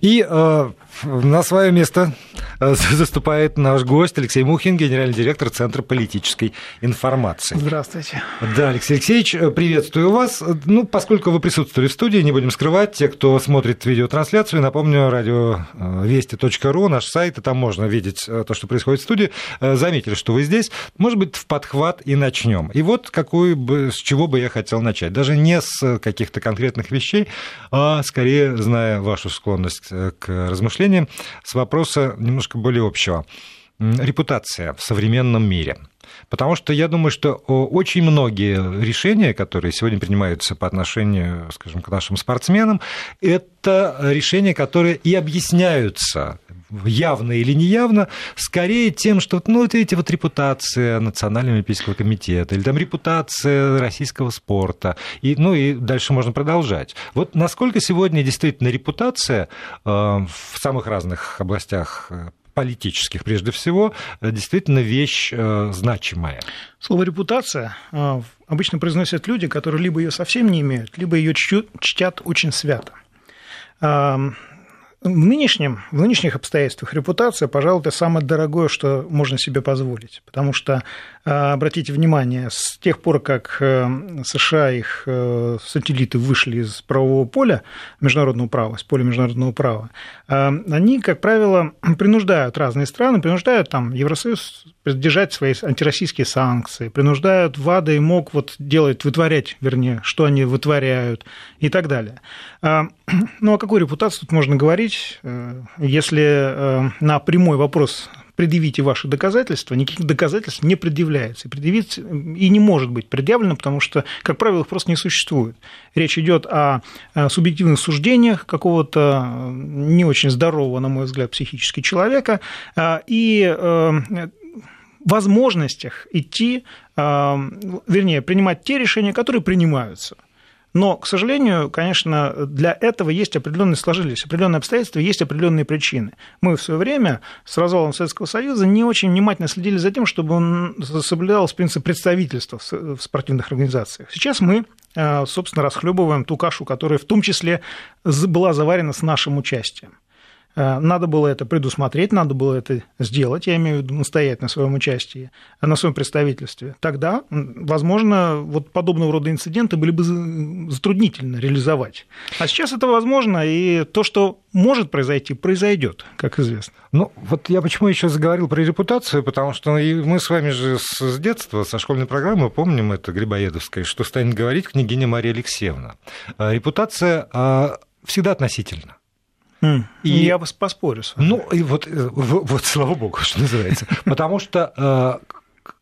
И э, на свое место заступает наш гость Алексей Мухин, генеральный директор Центра политической информации. Здравствуйте. Да, Алексей Алексеевич, э, приветствую вас. Ну, поскольку вы присутствовали в студии, не будем скрывать, те, кто смотрит видеотрансляцию, напомню, радиовести.ру, наш сайт, и там можно видеть э, то, что происходит в студии, заметили, что вы здесь. Может быть, в подхват и начнем. И вот какую бы, с чего бы я хотел начать. Даже не с каких-то конкретных вещей, а скорее, зная вашу склонность к размышлениям, размышления с вопроса немножко более общего. Репутация в современном мире. Потому что я думаю, что очень многие решения, которые сегодня принимаются по отношению, скажем, к нашим спортсменам, это решения, которые и объясняются явно или неявно, скорее тем, что ну, вот эти вот репутация Национального олимпийского комитета или там репутация российского спорта, и, ну и дальше можно продолжать. Вот насколько сегодня действительно репутация э, в самых разных областях э, политических прежде всего, э, действительно вещь значимая. Слово репутация обычно произносят люди, которые либо ее совсем не имеют, либо ее чтят очень свято. В, нынешнем, в нынешних обстоятельствах репутация, пожалуй, это самое дорогое, что можно себе позволить. Потому что, э, обратите внимание, с тех пор, как э, США, их э, сателлиты вышли из правового поля международного права, из поля международного права, они, как правило, принуждают разные страны, принуждают там Евросоюз держать свои антироссийские санкции, принуждают ВАДА и МОК вот делать, вытворять, вернее, что они вытворяют и так далее. А, ну, о какой репутации тут можно говорить, э, если э, на прямой вопрос предъявите ваши доказательства, никаких доказательств не предъявляется. И предъявить и не может быть предъявлено, потому что, как правило, их просто не существует. Речь идет о субъективных суждениях какого-то э, не очень здорового, на мой взгляд, психически человека, и возможностях идти, вернее, принимать те решения, которые принимаются. Но, к сожалению, конечно, для этого есть определенные, сложились определенные обстоятельства, есть определенные причины. Мы в свое время с развалом Советского Союза не очень внимательно следили за тем, чтобы он соблюдался принцип представительства в спортивных организациях. Сейчас мы собственно, расхлебываем ту кашу, которая в том числе была заварена с нашим участием. Э, надо было это предусмотреть, надо было это сделать, я имею в виду настоять на своем участии, э, на своем представительстве. Тогда, возможно, вот подобного рода инциденты были бы затруднительно реализовать. А сейчас это возможно, и то, что может произойти, произойдет, как известно. Ну, вот я почему еще заговорил про репутацию, потому что мы с вами же с детства, со школьной программы помним это Грибоедовское, что станет говорить княгиня Мария Алексеевна. Э, репутация всегда относительно. И я поспорю с вами. Ну, и вот, э, вот, слава богу, что называется. Потому что э,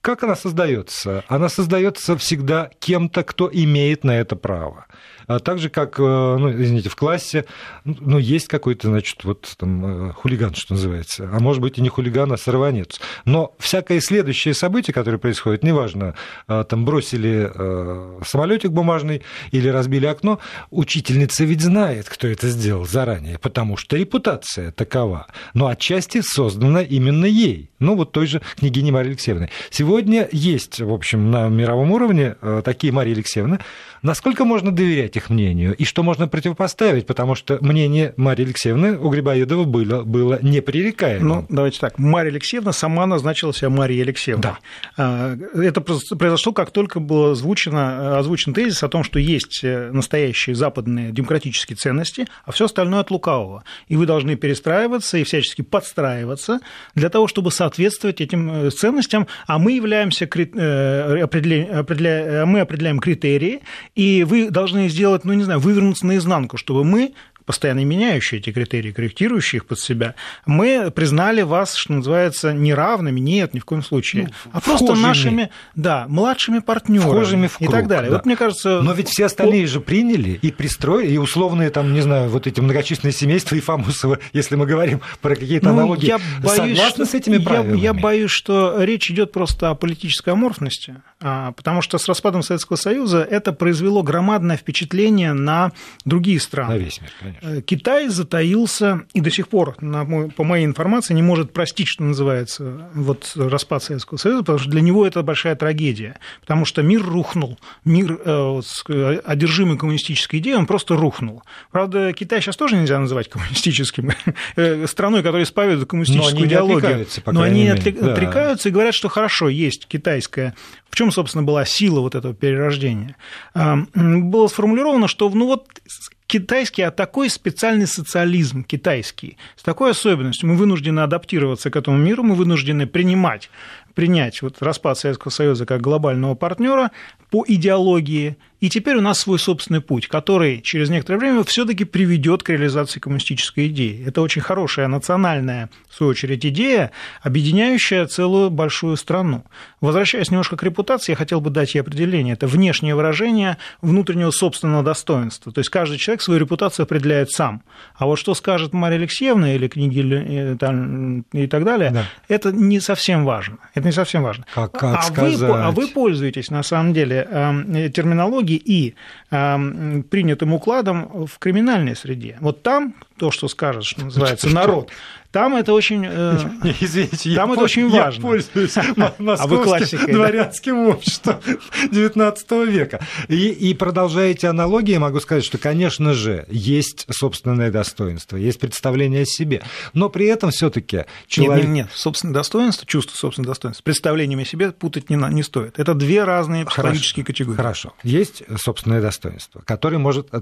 как она создается? Она создается всегда кем-то, кто имеет на это право. А так же, как, э, ну, извините, в классе, ну, есть какой-то, значит, вот там э, хулиган, что называется. А может быть, и не хулиган, а сорванец. Но всякое следующее событие, которое происходит, неважно, э, там бросили самолетик бумажный или разбили окно, учительница ведь знает, кто это сделал заранее, потому что репутация такова. Но отчасти создана именно ей. Ну, вот той же княгине Марии Алексеевны. Сегодня есть, в общем, на мировом уровне такие Марии Алексеевны. Насколько можно доверять их мнению и что можно противопоставить, потому что мнение Марии Алексеевны у Грибоедова было, было непререкаемым. Ну, давайте так. Мария Алексеевна сама назначила себя Марией Алексеевной. Да. А, это произошло, как только был озвучено, озвучен тезис о том, что есть э, настоящие западные демократические ценности, а все остальное от лукавого. И вы должны перестраиваться и всячески подстраиваться для того, чтобы соответствовать этим э, ценностям, а мы являемся, э, определя... мы определяем критерии, и вы должны сделать, ну, не знаю, вывернуться наизнанку, чтобы мы постоянно меняющие эти критерии, корректирующие их под себя, мы признали вас, что называется, неравными, нет, ни в коем случае, ну, а просто вхожими. нашими, да, младшими партнерами вхожими в круг, и так далее. Да. Вот мне кажется... Но ведь все остальные же приняли и пристроили, и условные там, не знаю, вот эти многочисленные семейства и Фамусова, если мы говорим про какие-то ну, аналогии, я боюсь, согласны с этими правилами? Я, я боюсь, что речь идет просто о политической аморфности, а, потому что с распадом Советского Союза это произвело громадное впечатление на другие страны. На весь мир, конечно Конечно. Китай затаился и до сих пор, по моей информации, не может простить, что называется, вот распад Советского Союза, потому что для него это большая трагедия. Потому что мир рухнул, мир одержимый коммунистической идеей, он просто рухнул. Правда, Китай сейчас тоже нельзя называть коммунистическим страной, которая исповедует коммунистическую идеологию. Но они отрекаются и говорят, что хорошо, есть китайская в чем, собственно, была сила вот этого перерождения? Было сформулировано, что ну вот китайский, а такой специальный социализм китайский, с такой особенностью. Мы вынуждены адаптироваться к этому миру, мы вынуждены принимать, принять вот распад Советского Союза как глобального партнера по идеологии, и теперь у нас свой собственный путь, который через некоторое время все-таки приведет к реализации коммунистической идеи. Это очень хорошая национальная, в свою очередь, идея, объединяющая целую большую страну. Возвращаясь немножко к репутации, я хотел бы дать ей определение. Это внешнее выражение внутреннего собственного достоинства. То есть каждый человек свою репутацию определяет сам. А вот что скажет Мария Алексеевна или книги и так далее, да. это не совсем важно. Это не совсем важно. Как, как а, сказать? Вы, а вы пользуетесь, на самом деле, эм, терминологией и э, принятым укладом в криминальной среде. Вот там то, что скажет, что называется, народ, там это очень, э, Извините, там я, это очень я важно. пользуюсь московским а дворянским обществом XIX века. И, и продолжаете аналогии, могу сказать, что, конечно же, есть собственное достоинство, есть представление о себе, но при этом все таки человек... Нет, нет, нет, собственное достоинство, чувство собственного достоинства с представлением о себе путать не, не стоит. Это две разные психологические Хорошо. категории. Хорошо. Есть собственное достоинство, которое может э,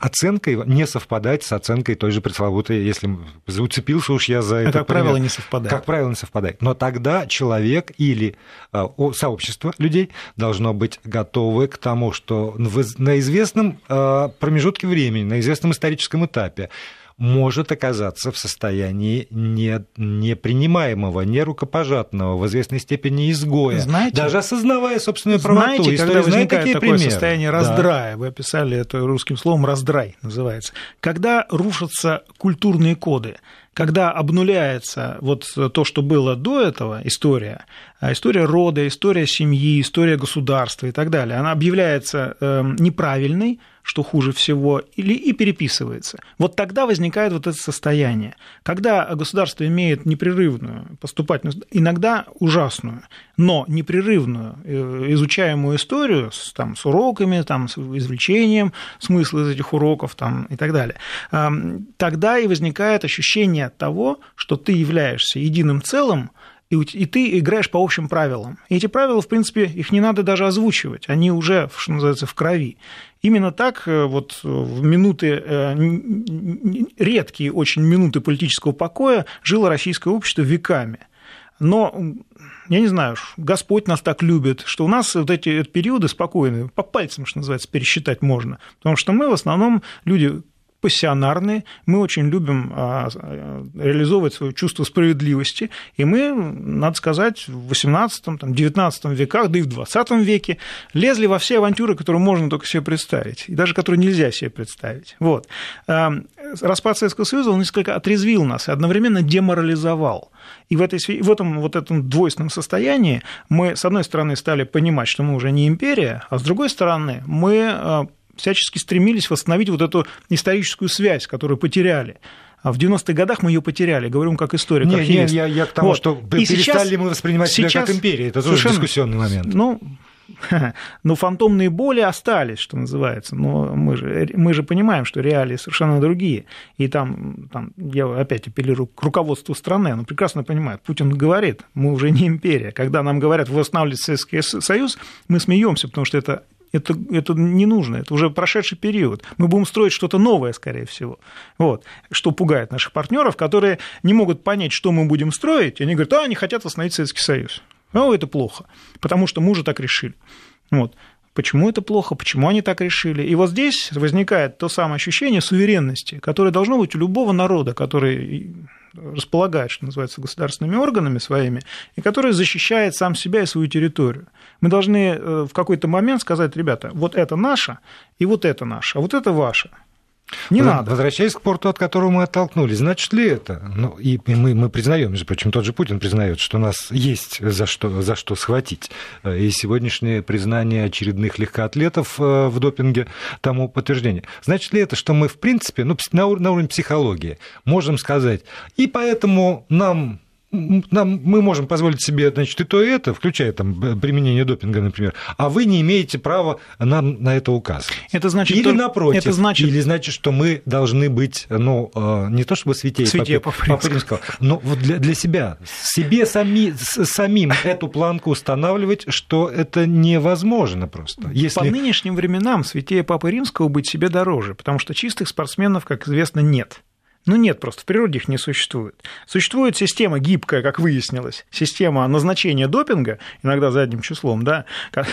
оценкой не совпадать с оценкой той же пресловутой, если уцепился уцепился уж я за это. Как правило, не совпадает. Как правило, не совпадает. Но тогда человек или э, сообщество людей должно быть готовы к тому, что на известном э, промежутке времени, на известном историческом этапе может оказаться в состоянии не, непринимаемого, нерукопожатного, в известной степени изгоя, знаете, даже осознавая собственную правоту. Знаете, когда возникает такое примеры. состояние раздрая, да. вы описали это русским словом «раздрай» называется, когда рушатся культурные коды, когда обнуляется вот то, что было до этого, история, а история рода, история семьи, история государства и так далее, она объявляется эм, неправильной, что хуже всего, или и переписывается. Вот тогда возникает вот это состояние, когда государство имеет непрерывную поступательную, иногда ужасную, но непрерывную э, изучаемую историю с, там, с уроками, там, с извлечением смысла из этих уроков там, и так далее, тогда и возникает ощущение того, что ты являешься единым целым, и, ты играешь по общим правилам. И эти правила, в принципе, их не надо даже озвучивать, они уже, что называется, в крови. Именно так э, вот в минуты, э, редкие очень минуты политического покоя жило российское общество веками. Но я не знаю, Господь нас так любит, что у нас вот эти периоды спокойные, по пальцам, что называется, пересчитать можно. Потому что мы в основном люди пассионарные, мы очень любим а, реализовывать свое чувство справедливости, и мы, надо сказать, в 18 XIX веках, да и в 20 веке лезли во все авантюры, которые можно только себе представить, и даже которые нельзя себе представить. Вот. А, распад Советского Союза, он несколько отрезвил нас и одновременно деморализовал. И в, этой, в этом вот этом двойственном состоянии мы, с одной стороны, стали понимать, что мы уже не империя, а с другой стороны, мы а, всячески стремились восстановить вот эту историческую связь, которую потеряли. А в 90-х годах мы ее потеряли, говорю как историк. Нет, нет, я, я к тому, вот. что и перестали сейчас, мы воспринимать сейчас себя как империя. Это тоже дискуссионный момент. Ну, но фантомные боли остались, что называется. Но мы же, мы же понимаем, что реалии совершенно другие. И там, там я опять апеллирую к руководству страны, оно прекрасно понимает. Путин говорит, мы уже не империя. Когда нам говорят, вы восстанавливаете Советский Союз, мы смеемся, потому что это это, это не нужно, это уже прошедший период. Мы будем строить что-то новое, скорее всего. Вот. Что пугает наших партнеров, которые не могут понять, что мы будем строить, и они говорят, а, они хотят восстановить Советский Союз. Ну, это плохо, потому что мы уже так решили. Вот. Почему это плохо, почему они так решили. И вот здесь возникает то самое ощущение суверенности, которое должно быть у любого народа, который располагает, что называется, государственными органами своими, и который защищает сам себя и свою территорию. Мы должны э, в какой-то момент сказать, ребята, вот это наше, и вот это наше, а вот это ваше. Не надо. Возвращаясь к порту, от которого мы оттолкнулись, значит ли это? Ну, и мы, мы признаем, между прочим, тот же Путин признает, что у нас есть за что, за что схватить. И сегодняшнее признание очередных легкоатлетов э, в допинге тому подтверждение. Значит ли это, что мы, в принципе, ну, на уровне психологии можем сказать, и поэтому нам нам, мы можем позволить себе, значит, и то, и это, включая там применение допинга, например, а вы не имеете права нам на это указывать. Это значит, или то, напротив, это значит... или значит, что мы должны быть, ну, э, не то чтобы святее, святее Папы но вот для, для себя, себе сами, самим эту планку устанавливать, что это невозможно просто. Если... По нынешним временам святее Папы Римского быть себе дороже, потому что чистых спортсменов, как известно, нет. Ну нет, просто в природе их не существует. Существует система гибкая, как выяснилось, система назначения допинга, иногда задним числом, да,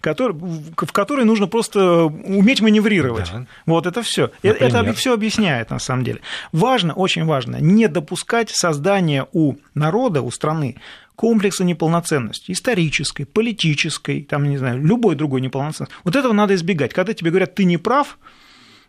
который, в которой нужно просто уметь маневрировать. Да. Вот это все. Э, это все объясняет на самом деле. Важно, очень важно, не допускать создания у народа, у страны комплекса неполноценности, исторической, политической, там, не знаю, любой другой неполноценности. Вот этого надо избегать. Когда тебе говорят, ты не прав,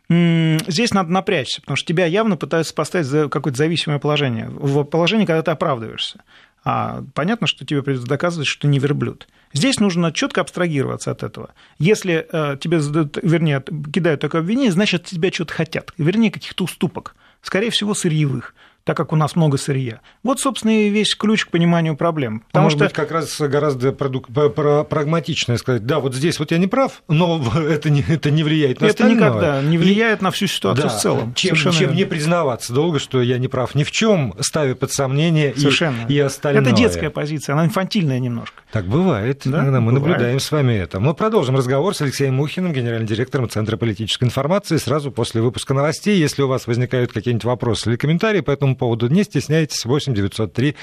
здесь надо напрячься, потому что тебя явно пытаются поставить в какое-то зависимое положение, в положение, когда ты оправдываешься. А понятно, что тебе придется доказывать, что ты не верблюд. Здесь нужно четко абстрагироваться от этого. Если э, тебе задают, вернее, кидают такое обвинение, значит, тебя что-то хотят, вернее, каких-то уступок, скорее всего, сырьевых так как у нас много сырья. Вот, собственно, и весь ключ к пониманию проблем. Потому Может что... быть, как раз гораздо продук... прагматичнее сказать, да, вот здесь вот я не прав, но это не, это не влияет на это остальное. Никогда не влияет и... на всю ситуацию да, в целом. Чем, чем не признаваться долго, что я не прав ни в чем, ставя под сомнение и, и остальное. Это детская позиция, она инфантильная немножко. Так бывает, да? мы бывает. наблюдаем с вами это. Мы продолжим разговор с Алексеем Мухиным, генеральным директором Центра политической информации, сразу после выпуска новостей. Если у вас возникают какие-нибудь вопросы или комментарии по этому поводу, не стесняйтесь присоединяйтесь. 8 903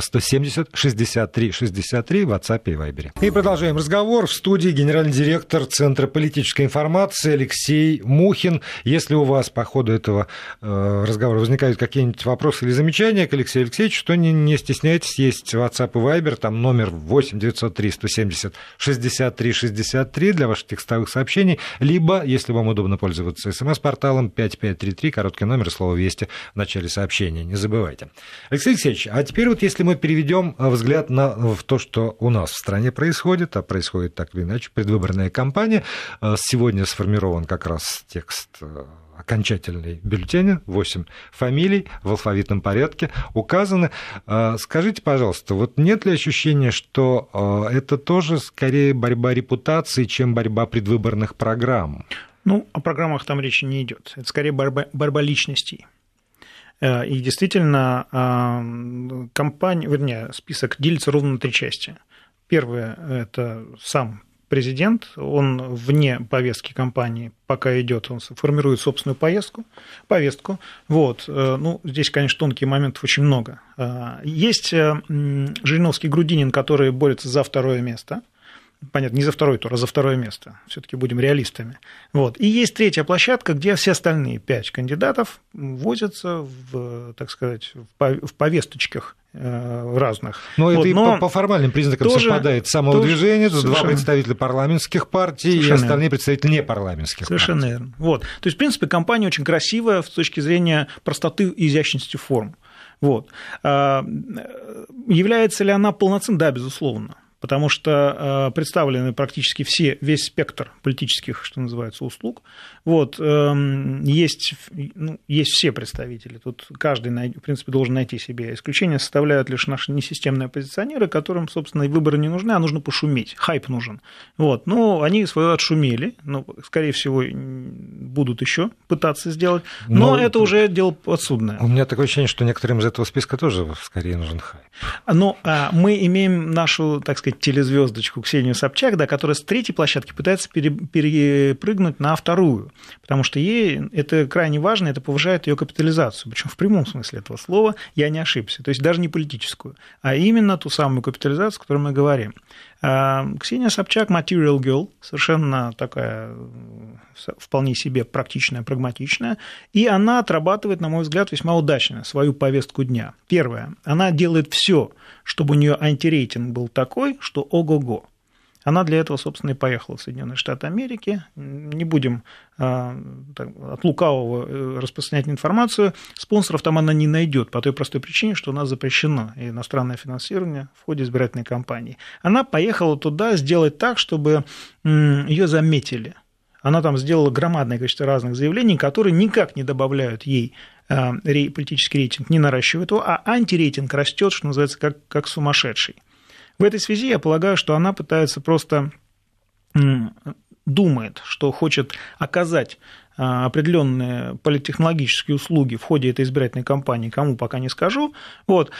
170 63 63 в WhatsApp и Viber. И продолжаем разговор. В студии генеральный директор Центра политической информации Алексей Мухин. Если у вас по ходу этого э, разговора возникают какие-нибудь вопросы или замечания к Алексею Алексеевичу, то не, не стесняйтесь, есть WhatsApp и Viber, там номер 8 903 170 63 63 для ваших текстовых сообщений, либо, если вам удобно пользоваться смс-порталом 5533, короткий номер, слово «Вести» в начале сообщения. Не забывайте. Алексей Алексеевич, а теперь вот если мы переведем э, взгляд на в то, что у нас в стране происходит, а происходит так или иначе, предвыборная кампания, э, сегодня сформирован как раз текст э, окончательный бюллетеня, 8 фамилий в алфавитном порядке указаны. Скажите, пожалуйста, вот нет ли ощущения, что это тоже скорее борьба репутации, чем борьба предвыборных программ? Ну, о программах там речи не идет. Это скорее борьба, борьба личностей. Э, и действительно, э, компания, вернее, список делится ровно на три части. Первое – это сам президент, он вне повестки компании, пока идет, он формирует собственную поездку, повестку. Вот. Э, ну, здесь, конечно, тонких моментов очень много. Есть Жириновский Грудинин, который борется за второе место – понятно, не за второй тур, а за второе место. Все-таки будем реалистами. Вот. И есть третья площадка, где все остальные пять кандидатов возятся в, так сказать, в повесточках э, разных. Но вот, это и но по, формальным признакам тоже, совпадает самоудвижение, тоже, два представителя парламентских партий Совершенно и остальные представители непарламентских Совершенно партий. верно. Вот. То есть, в принципе, компания очень красивая с точки зрения простоты и изящности форм. Вот. А, является ли она полноценной? Да, безусловно потому что э, представлены практически все, весь спектр политических, что называется, услуг. Вот, эм, есть, ну, есть все представители, тут каждый, в принципе, должен найти себе. Исключение составляют лишь наши несистемные оппозиционеры, которым, собственно, и выборы не нужны, а нужно пошуметь, хайп нужен. Вот, но они свое отшумели, ну, скорее всего, будут еще пытаться сделать, но, но это уже дело подсудное. У меня такое ощущение, что некоторым из этого списка тоже скорее нужен хайп. Но а, мы имеем нашу, так сказать, сказать, телезвездочку Ксению Собчак, да, которая с третьей площадки пытается перепрыгнуть на вторую, потому что ей это крайне важно, это повышает ее капитализацию, причем в прямом смысле этого слова я не ошибся, то есть даже не политическую, а именно ту самую капитализацию, о которой мы говорим. А, Ксения Собчак material girl, совершенно такая вполне себе практичная, прагматичная, и она отрабатывает, на мой взгляд, весьма удачно свою повестку дня. Первое, она делает все, чтобы у нее антирейтинг был такой, что ого-го. Она для этого, собственно, и поехала в Соединенные Штаты Америки. Не будем а, от лукавого э, распространять информацию. Спонсоров там она не найдет по той простой причине, что у нас запрещено иностранное финансирование в ходе избирательной кампании. Она поехала туда сделать так, чтобы ее заметили. Она там сделала громадное количество разных заявлений, которые никак не добавляют ей а, политический рейтинг, не наращивают его, а антирейтинг растет, что называется, как, как сумасшедший. В этой связи я полагаю, что она пытается просто думает, что хочет оказать а, определенные политтехнологические услуги в ходе этой избирательной кампании, кому пока не скажу, вот,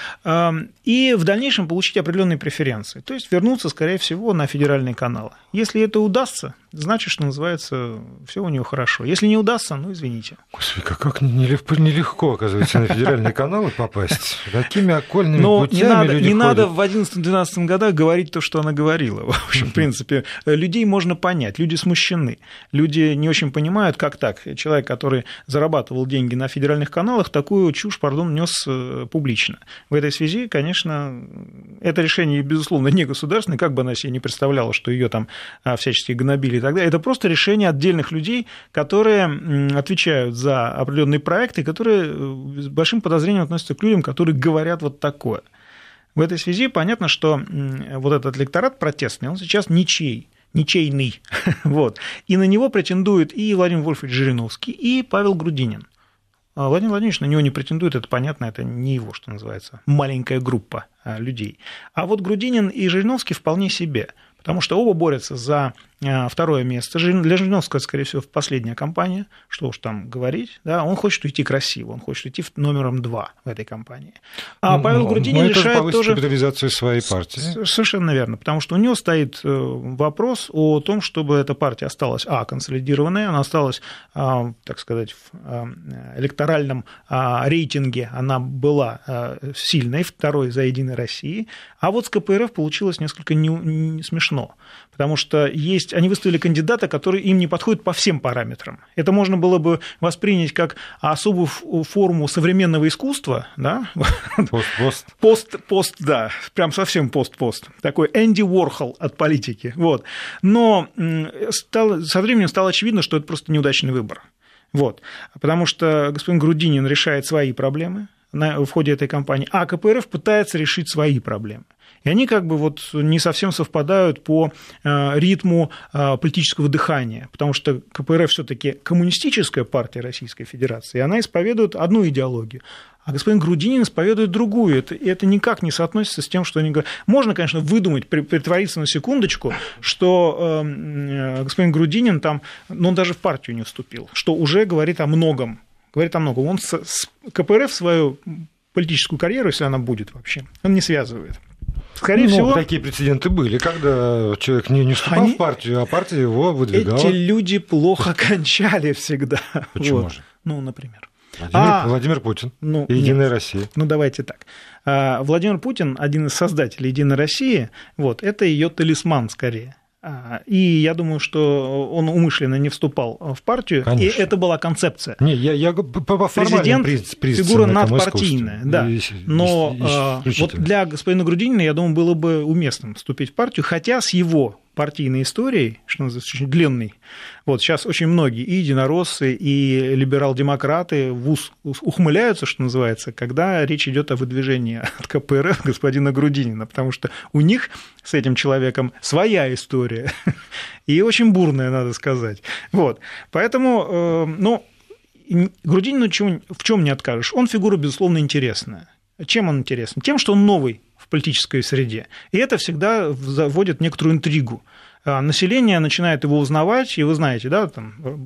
и в дальнейшем получить определенные преференции, то есть вернуться, скорее всего, на федеральные каналы. Если это удастся, значит, что называется, все у нее хорошо. Если не удастся, ну, извините. Господи, как, как нелегко, оказывается, на федеральные каналы попасть. Такими окольными Но путями не надо, люди не ходят. надо в 11-12 годах говорить то, что она говорила. В общем, в принципе, людей можно понять, люди смущены. Люди не очень понимают, как так. Человек, который зарабатывал деньги на федеральных каналах, такую чушь, пардон, нес э, публично. В этой связи, конечно, это решение, безусловно, не государственное, как бы она себе не представляла, что ее там а, всячески гнобили и так далее. Это просто решение отдельных людей, которые отвечают за определенные проекты, которые э, с большим подозрением относятся к людям, которые говорят вот такое. В этой связи понятно, что вот этот электорат протестный, он сейчас ничей ничейный. вот. И на него претендует и Владимир Вольфович Жириновский, и Павел Грудинин. А Владимир Владимирович на него не претендует, это понятно, это не его, что называется, маленькая группа а, людей. А вот Грудинин и Жириновский вполне себе – потому что оба борются за второе место. Для Жириновского, скорее всего, последняя кампания, что уж там говорить, да, он хочет уйти красиво, он хочет уйти номером два в этой кампании. А ну, Павел Грудинин но решает это тоже... капитализацию своей партии. Совершенно верно, потому что у него стоит э, вопрос о том, чтобы эта партия осталась, а, консолидированной, она осталась, а, так сказать, в электоральном а, рейтинге, она была сильной, второй за Единой России, а вот с КПРФ получилось несколько не, не смешно, потому что есть, они выставили кандидата, который им не подходит по всем параметрам. Это можно было бы воспринять как особую форму современного искусства, да? Пост-пост. Пост-пост, да, прям совсем пост-пост. Такой Энди Уорхол от политики. Вот. Но стало, со временем стало очевидно, что это просто неудачный выбор. Вот. Потому что господин Грудинин решает свои проблемы, в ходе этой кампании, а КПРФ пытается решить свои проблемы. И они как бы вот не совсем совпадают по э, ритму э, политического дыхания, потому что КПРФ все таки коммунистическая партия Российской Федерации, и она исповедует одну идеологию, а господин Грудинин исповедует другую. Это, и это никак не соотносится с тем, что они говорят. Можно, конечно, выдумать, притвориться на секундочку, что эм, э, господин Грудинин там, ну, он даже в партию не вступил, что уже говорит о многом. Говорит о многом. Он с, с КПРФ свою политическую карьеру, если она будет вообще, он не связывает. Скорее ну, всего... Такие прецеденты были, когда человек не, не вступал Они... в партию, а партия его выдвигала. Эти люди плохо кончали всегда. Почему вот. же? Ну, например. Владимир, а, Владимир Путин, ну, Единая нет. Россия. Ну, давайте так. А, Владимир Путин, один из создателей Единой России, вот, это ее талисман скорее. А, и я думаю, что он умышленно не вступал в партию, Конечно. и это была концепция. Не, я, я по, по Президент приз, приз фигура надпартийная, да. Но и, вот для господина Грудинина, я думаю, было бы уместным вступить в партию, хотя с его партийной историей, что называется, очень длинной. Вот сейчас очень многие, и единороссы, и либерал-демократы в ус ухмыляются, что называется, когда речь идет о выдвижении от КПРФ господина Грудинина, потому что у них с этим человеком своя история, и очень бурная, надо сказать. Вот. Поэтому, э, ну, Грудинину в чем не откажешь? Он фигура, безусловно, интересная. Чем он интересен? Тем, что он новый политической среде. И это всегда заводит некоторую интригу. А, население начинает его узнавать, и вы знаете, да, там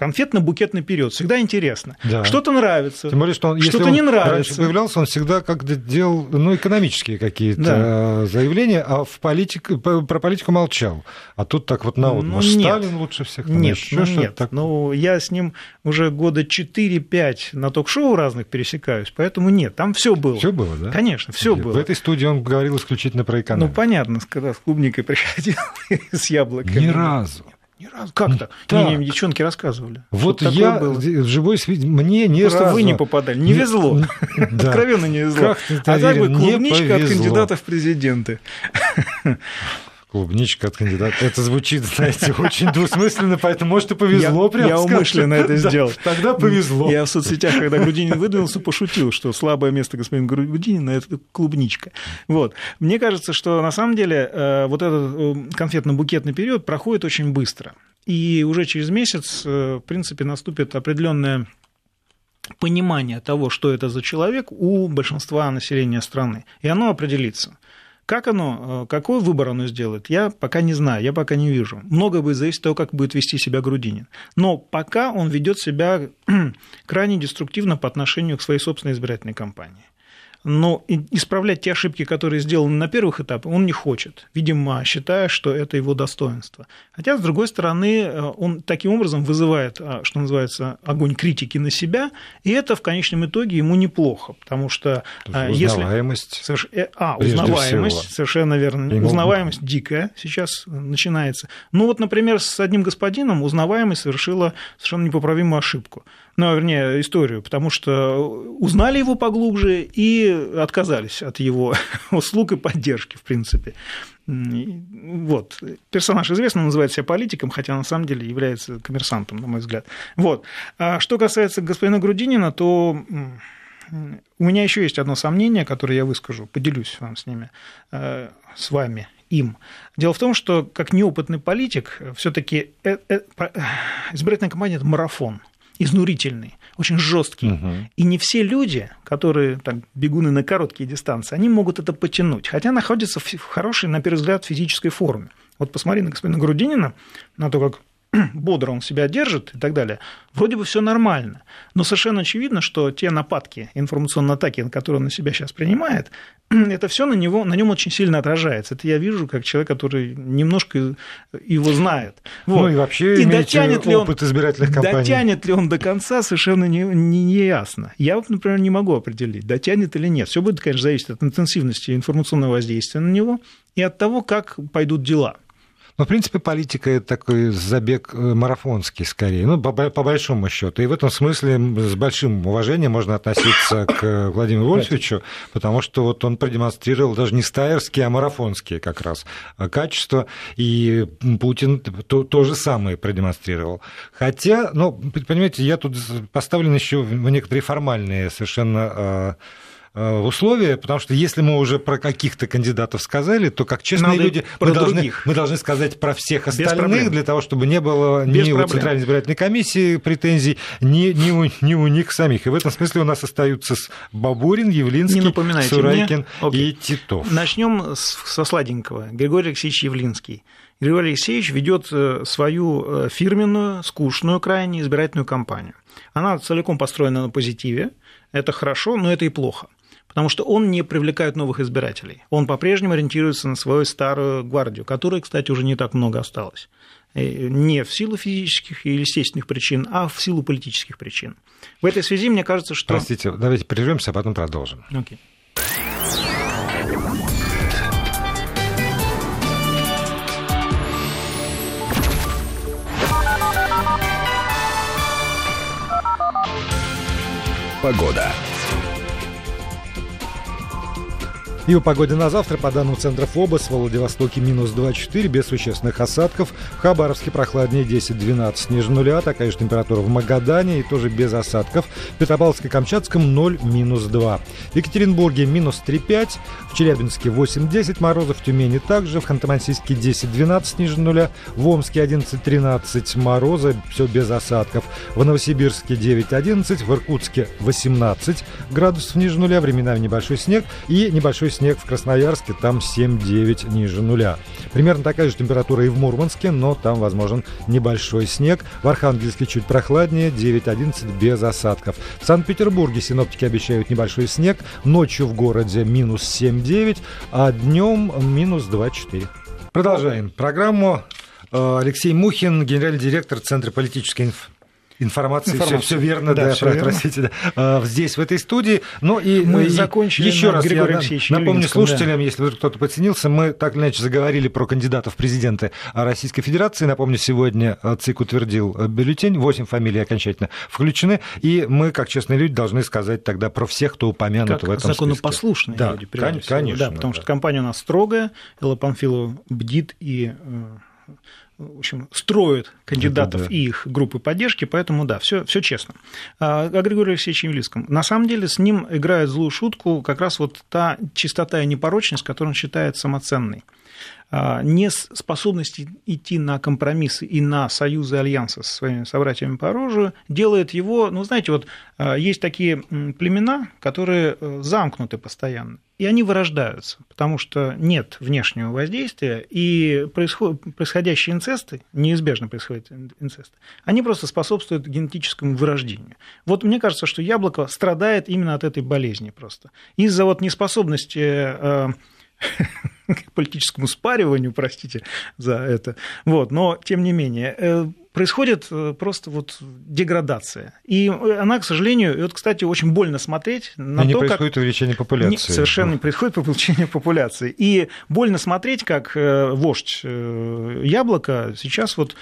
конфетно-букетный период. Всегда интересно. Да. Что-то нравится, Тем более, что он, что-то не нравится. Раньше появлялся, он всегда как-то делал ну, экономические какие-то да. заявления, а в политик... про политику молчал. А тут так вот на вот, ну, может, нет. Сталин лучше всех? Там, нет, ну, нет. Так... Ну, я с ним уже года 4-5 на ток-шоу разных пересекаюсь, поэтому нет, там все было. Все было, да? Конечно, все было. В этой студии он говорил исключительно про экономику. Ну, понятно, когда с клубникой приходил, с яблоками. Ни разу. Ни разу. Как то Не, не, девчонки рассказывали. Вот я в живой свет мне не Просто разу... вы не попадали. Не везло. Откровенно не везло. А так бы клубничка от кандидатов в президенты. Клубничка от кандидата. Это звучит, знаете, очень двусмысленно, поэтому, может, и повезло прям Я умышленно это сделал. Тогда повезло. Я в соцсетях, когда Грудинин выдвинулся, пошутил, что слабое место господина Грудинина – это клубничка. Вот. Мне кажется, что на самом деле э, вот этот э, конфетно-букетный период проходит очень быстро. И уже через месяц, э, в принципе, наступит определенное понимание того, что это за человек у большинства населения страны. И оно определится. Как оно, э, какой выбор оно сделает, я пока не знаю, я пока не вижу. Много будет зависеть от того, как будет вести себя Грудинин. Но пока он ведет себя крайне деструктивно по отношению к своей собственной избирательной кампании но исправлять те ошибки, которые сделаны на первых этапах, он не хочет, видимо, считая, что это его достоинство. Хотя, с другой стороны, э, он таким образом вызывает, а, что называется, огонь критики на себя, и это в конечном итоге ему неплохо, потому что э, узнаваемость. Если... Э, а, узнаваемость, всего. совершенно верно. Ему... Узнаваемость дикая сейчас начинается. Ну вот, например, с одним господином узнаваемость совершила совершенно непоправимую ошибку ну, вернее, историю, потому что узнали его поглубже и отказались от его услуг и поддержки, в принципе. Вот. Персонаж известно, называет себя политиком, хотя на самом деле является коммерсантом, на мой взгляд. Вот. А что касается господина Грудинина, то у меня еще есть одно сомнение, которое я выскажу, поделюсь вам с ними, э, с вами, им. Дело в том, что как неопытный политик, все-таки э, э, избирательная кампания это марафон изнурительный, очень жесткий. Угу. И не все люди, которые там, бегуны на короткие дистанции, они могут это потянуть, хотя находятся в хорошей, на первый взгляд, физической форме. Вот посмотри на господина Грудинина, на то, как бодро он себя держит и так далее, вроде бы все нормально. Но совершенно очевидно, что те нападки, информационные атаки, которые он на себя сейчас принимает, это все на него, на нем очень сильно отражается. Это я вижу как человек, который немножко его знает. Вот. Ну и вообще и дотянет ли опыт он, избирательных кампаний. Дотянет ли он до конца, совершенно не, не, не ясно. Я вот, например, не могу определить, дотянет или нет. Все будет, конечно, зависеть от интенсивности информационного воздействия на него и от того, как пойдут дела. Ну, в принципе, политика – это такой забег э, марафонский скорее, ну, по, по большому счету. И в этом смысле с большим уважением можно относиться к Владимиру Вольфовичу, потому что вот он продемонстрировал даже не стайерские, а марафонские как раз качества, и Путин то, то же самое продемонстрировал. Хотя, ну, понимаете, я тут поставлен еще в некоторые формальные совершенно Э, условия, потому что если мы уже про каких-то кандидатов сказали, то как честные Надо люди мы должны, мы должны сказать про всех остальных, для того, чтобы не было Без ни проблем. у Центральной избирательной комиссии претензий, ни, ни, у, ни у них самих. И в этом смысле у нас остаются Бабурин, Явлинский, Сурайкин и Титов. Начнем со сладенького. Григорий Алексеевич Явлинский. Григорий Алексеевич ведет э, свою э, фирменную, скучную крайне избирательную кампанию. Она целиком построена на позитиве. Это хорошо, но это и плохо потому что он не привлекает новых избирателей. Он по-прежнему ориентируется на свою старую гвардию, которой, кстати, уже не так много осталось. Не в силу физических или естественных причин, а в силу политических причин. В этой связи мне кажется, что... Простите, давайте прервемся, а потом продолжим. Okay. Погода. И по погоде на завтра, по данным Центра ФОБОС, в Владивостоке минус 2,4, без существенных осадков. В Хабаровске прохладнее 10-12 ниже нуля, такая же температура в Магадане и тоже без осадков. В Петропавловске-Камчатском 0, минус 2. В Екатеринбурге минус 3,5, в Челябинске 8-10 морозов, в Тюмени также, в Ханты-Мансийске 10-12 ниже нуля, в Омске 11-13 мороза, все без осадков. В Новосибирске 9-11, в Иркутске 18 градусов ниже нуля, временами небольшой снег и небольшой снег снег в Красноярске, там 7-9 ниже нуля. Примерно такая же температура и в Мурманске, но там возможен небольшой снег. В Архангельске чуть прохладнее, 9-11 без осадков. В Санкт-Петербурге синоптики обещают небольшой снег, ночью в городе минус 7-9, а днем минус 2-4. Продолжаем программу. Э, Алексей Мухин, генеральный директор Центра политической информации информации. Все, все верно, да, да все верно. простите, да. здесь, в этой студии. Ну и мы и закончили еще раз я напомню слушателям, да. если кто-то подценился, мы так или иначе заговорили про кандидатов в президенты Российской Федерации. Напомню, сегодня ЦИК утвердил бюллетень, 8 фамилий окончательно включены, и мы, как честные люди, должны сказать тогда про всех, кто упомянут как в этом законопослушные списке. люди, да, конечно. Да, потому да. что компания у нас строгая, Элла Панфилова бдит и э, в общем, строят кандидатов Это да. и их группы поддержки, поэтому да, все, все честно. А, о Григории Алексеевиче Явлинском. На самом деле с ним играет злую шутку как раз вот та чистота и непорочность, которую он считает самоценной. А, неспособность идти на компромиссы и на союзы альянсы со своими собратьями по оружию делает его, ну, знаете, вот а, есть такие племена, которые э, замкнуты постоянно, и они вырождаются, потому что нет внешнего воздействия, и происходящие инцесты, неизбежно происходят инцесты, они просто способствуют генетическому вырождению. Вот мне кажется, что яблоко страдает именно от этой болезни просто. Из-за вот неспособности э, политическому спариванию, простите за это. Вот, но тем не менее, э, происходит э, просто вот деградация. И она, к сожалению, и вот, кстати, очень больно смотреть на не то, происходит как... увеличение популяции. Не, совершенно не происходит увеличение популяции. И больно смотреть, как э, вождь яблоко сейчас вот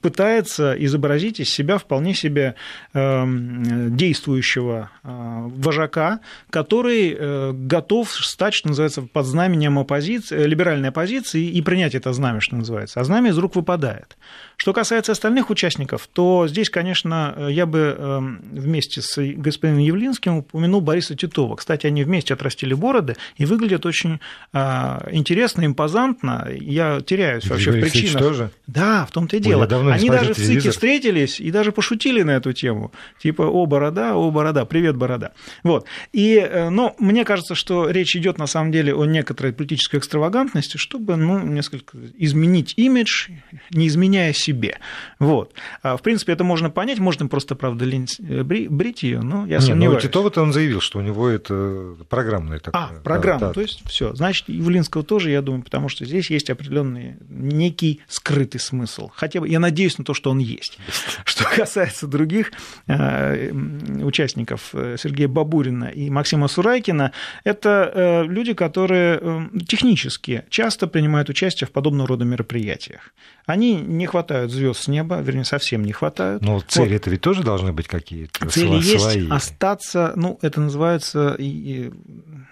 пытается изобразить из себя вполне себе действующего вожака, который готов стать, что называется, под знаменем оппозиции, либеральной оппозиции и принять это знамя, что называется. А знамя из рук выпадает. Что касается остальных участников, то здесь, конечно, я бы эм, вместе с господином Явлинским упомянул Бориса Титова. Кстати, они вместе отрастили бороды и выглядят очень а, интересно, импозантно. Я теряюсь вообще в причинах. тоже? Да, в том-то и дело. Ой, они даже в ЦИКе встретились и даже пошутили на эту тему. Типа, о, борода, о, борода, привет, борода. Вот. И, э, но мне кажется, что речь идет на самом деле о некоторой политической экстравагантности, чтобы ну, несколько изменить имидж, не изменяя себя себе. Вот. А, в принципе, это можно понять, можно просто, правда, лень э, брить ее, но я Не, сомневаюсь. Ну, Титова-то он заявил, что у него это программное такое. А, программа, да, да. то есть все. Значит, Явлинского тоже, я думаю, потому что здесь есть определенный некий скрытый смысл. Хотя бы, я надеюсь на то, что он есть. Что касается других э, участников, э, Сергея Бабурина и Максима Сурайкина, это люди, которые технически часто принимают участие в подобного рода мероприятиях. Они не хватают звезд с неба, вернее, совсем не хватают. Но цели вот. это ведь тоже должны быть какие-то Цели свои. есть остаться, ну, это называется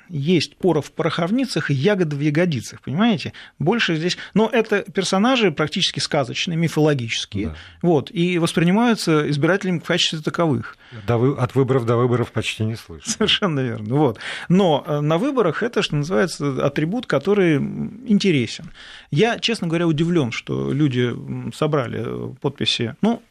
есть порох в пороховницах и ягоды в ягодицах, понимаете? Больше здесь... Но это персонажи практически сказочные, мифологические, да. вот, и воспринимаются избирателями в качестве таковых. До, от выборов до выборов почти не слышно. Совершенно верно, вот. Но э, на выборах это, что называется, атрибут, который интересен. Я, честно говоря, удивлен, что люди собрали подписи, ну,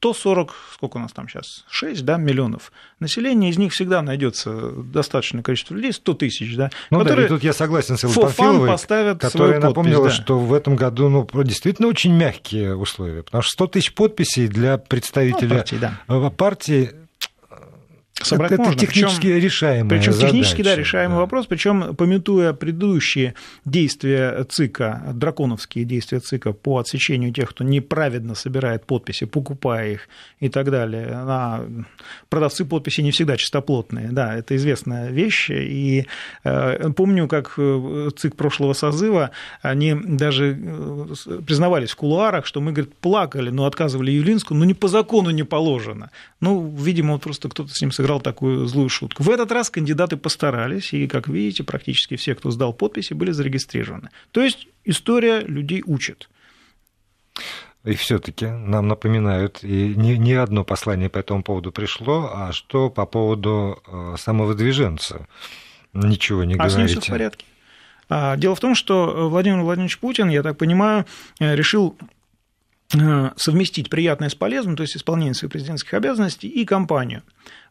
140, сколько у нас там сейчас, 6 да, миллионов населения, из них всегда найдется достаточное количество людей, 100 тысяч, да, ну которые да, тут я согласен с Панфиловой, поставят которая напомнила, да. что в этом году ну, действительно очень мягкие условия, потому что 100 тысяч подписей для представителя ну, партии, да. партии собрать это, можно. Технически причем, решаемый Причем технически, да, решаемый да. вопрос, причем пометуя предыдущие действия ЦИКа, драконовские действия ЦИКа по отсечению тех, кто неправедно собирает подписи, покупая их и так далее. А продавцы подписей не всегда чистоплотные, да, это известная вещь. И э, помню, как э, ЦИК прошлого созыва, они даже э, признавались в кулуарах, что мы, говорит, плакали, но отказывали Юлинску, но не по закону не положено. Ну, видимо, просто кто-то с ним сыграл сыграл такую злую шутку. В этот раз кандидаты постарались, и, как видите, практически все, кто сдал подписи, были зарегистрированы. То есть история людей учит. И все-таки нам напоминают, и не, не одно послание по этому поводу пришло, а что по поводу э, самовыдвиженца ничего не а говорите. А с ним все в порядке. А, дело в том, что Владимир Владимирович Путин, я так понимаю, э, решил э, совместить приятное с полезным, то есть исполнение своих президентских обязанностей и кампанию.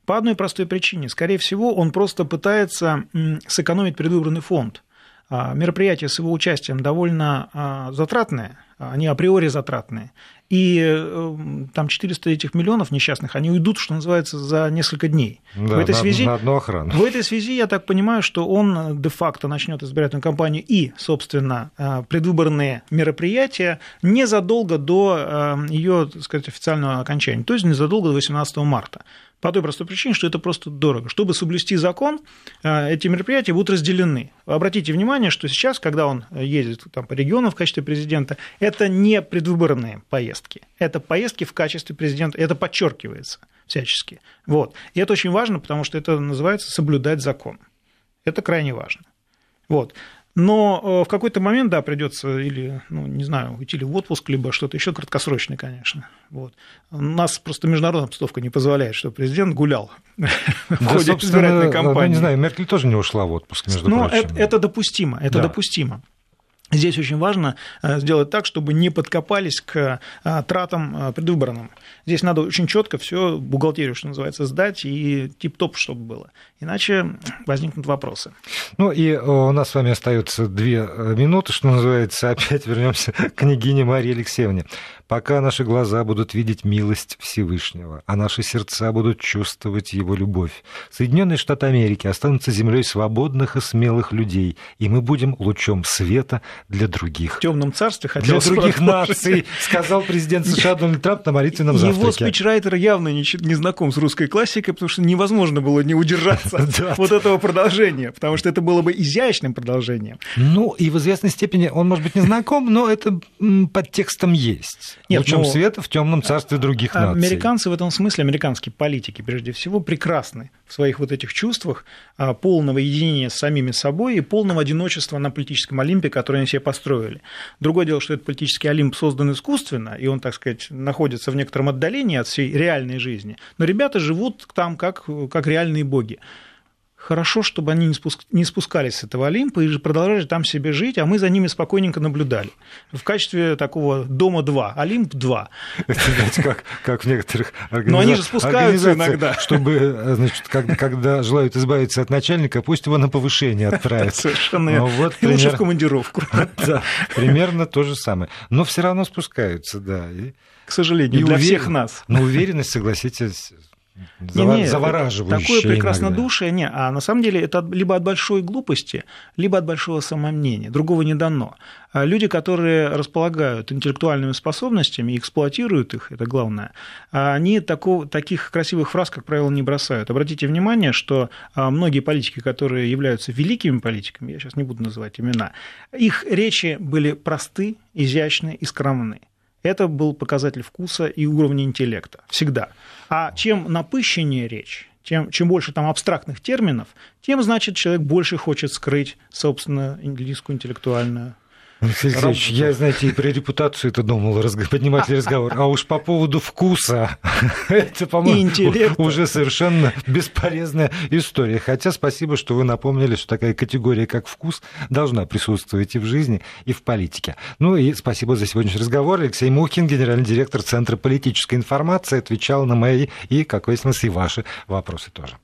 По одной простой причине. Скорее всего, он просто пытается сэкономить предвыборный фонд. А, мероприятие с его участием довольно а, затратное, они априори затратные. И э, там 400 этих миллионов несчастных, они уйдут, что называется, за несколько дней. Да, в, этой на, связи, на одну охрану. в этой связи я так понимаю, что он де-факто начнет избирательную кампанию и, собственно, э, предвыборные мероприятия незадолго до ее, так сказать, официального окончания, то есть незадолго до 18 марта. По той простой причине, что это просто дорого. Чтобы соблюсти закон, э, эти мероприятия будут разделены. Обратите внимание, что сейчас, когда он ездит там, по регионам в качестве президента, это не предвыборные поездки, это поездки в качестве президента, это подчеркивается всячески. Вот. И это очень важно, потому что это называется соблюдать закон. Это крайне важно. Вот. Но э, в какой-то момент, да, придется или, ну, не знаю, уйти ли в отпуск, либо что-то еще краткосрочное, конечно. Вот. У нас просто международная обстановка не позволяет, чтобы президент гулял да, в ходе избирательной кампании. Ну, не знаю, Меркель тоже не ушла в отпуск, между Но прочим. Это, это допустимо, это да. допустимо. Здесь очень важно э, сделать так, чтобы не подкопались к э, тратам э, предвыборным. Здесь надо очень четко все бухгалтерию, что называется, сдать и тип-топ, чтобы было. Иначе возникнут вопросы. Ну и у нас с вами остается две минуты, что называется. Опять вернемся к княгине Марии Алексеевне. Пока наши глаза будут видеть милость Всевышнего, а наши сердца будут чувствовать его любовь, Соединенные Штаты Америки останутся землей свободных и смелых людей, и мы будем лучом света для других. В темном царстве Для других наций, сказал президент США Дональд Трамп на молитвенном завтраке. Его спичрайтер явно не, не знаком с русской классикой, потому что невозможно было не удержаться вот этого продолжения, потому что это было бы изящным продолжением. Ну, и в известной степени он, может быть, не знаком, но это под текстом есть. Нет, Лучом но... света в темном царстве других наций. Американцы в этом смысле, американские политики, прежде всего, прекрасны в своих вот этих чувствах а, полного единения с самими собой и полного одиночества на политическом Олимпе, который они себе построили. Другое дело, что этот политический Олимп создан искусственно, и он, так сказать, находится в некотором отдалении от всей реальной жизни, но ребята живут там как, как реальные боги хорошо, чтобы они не спускались с этого Олимпа и продолжали там себе жить, а мы за ними спокойненько наблюдали. В качестве такого дома-2, Олимп-2. Это, знаете, как, как в некоторых организациях. Но они же спускаются иногда. Чтобы, значит, когда, когда желают избавиться от начальника, пусть его на повышение отправят. Совершенно верно. Вот, пример... Лучше в командировку. Да, примерно то же самое. Но все равно спускаются, да. И, К сожалению, и для увер... всех нас. Но уверенность, согласитесь, Не, не, завораживающее. Такое прекраснодушие, не, а на самом деле это либо от большой глупости, либо от большого самомнения. Другого не дано. А люди, которые располагают интеллектуальными способностями и эксплуатируют их, это главное, они такого, таких красивых фраз, как правило, не бросают. Обратите внимание, что а, многие политики, которые являются великими политиками, я сейчас не буду называть имена, их речи были просты, изящны и скромны. Это был показатель вкуса и уровня интеллекта. Всегда. А чем напыщеннее речь, тем, чем больше там абстрактных терминов, тем, значит, человек больше хочет скрыть, собственно, английскую интеллектуальную Алексей Алексеевич, я, знаете, и про репутацию это думал поднимать разговор, а уж по поводу вкуса, это, по-моему, уже совершенно бесполезная история. Хотя спасибо, что вы напомнили, что такая категория, как вкус, должна присутствовать и в жизни, и в политике. Ну и спасибо за сегодняшний разговор. Алексей Мухин, генеральный директор Центра политической информации, отвечал на мои и, как выяснилось, и ваши вопросы тоже.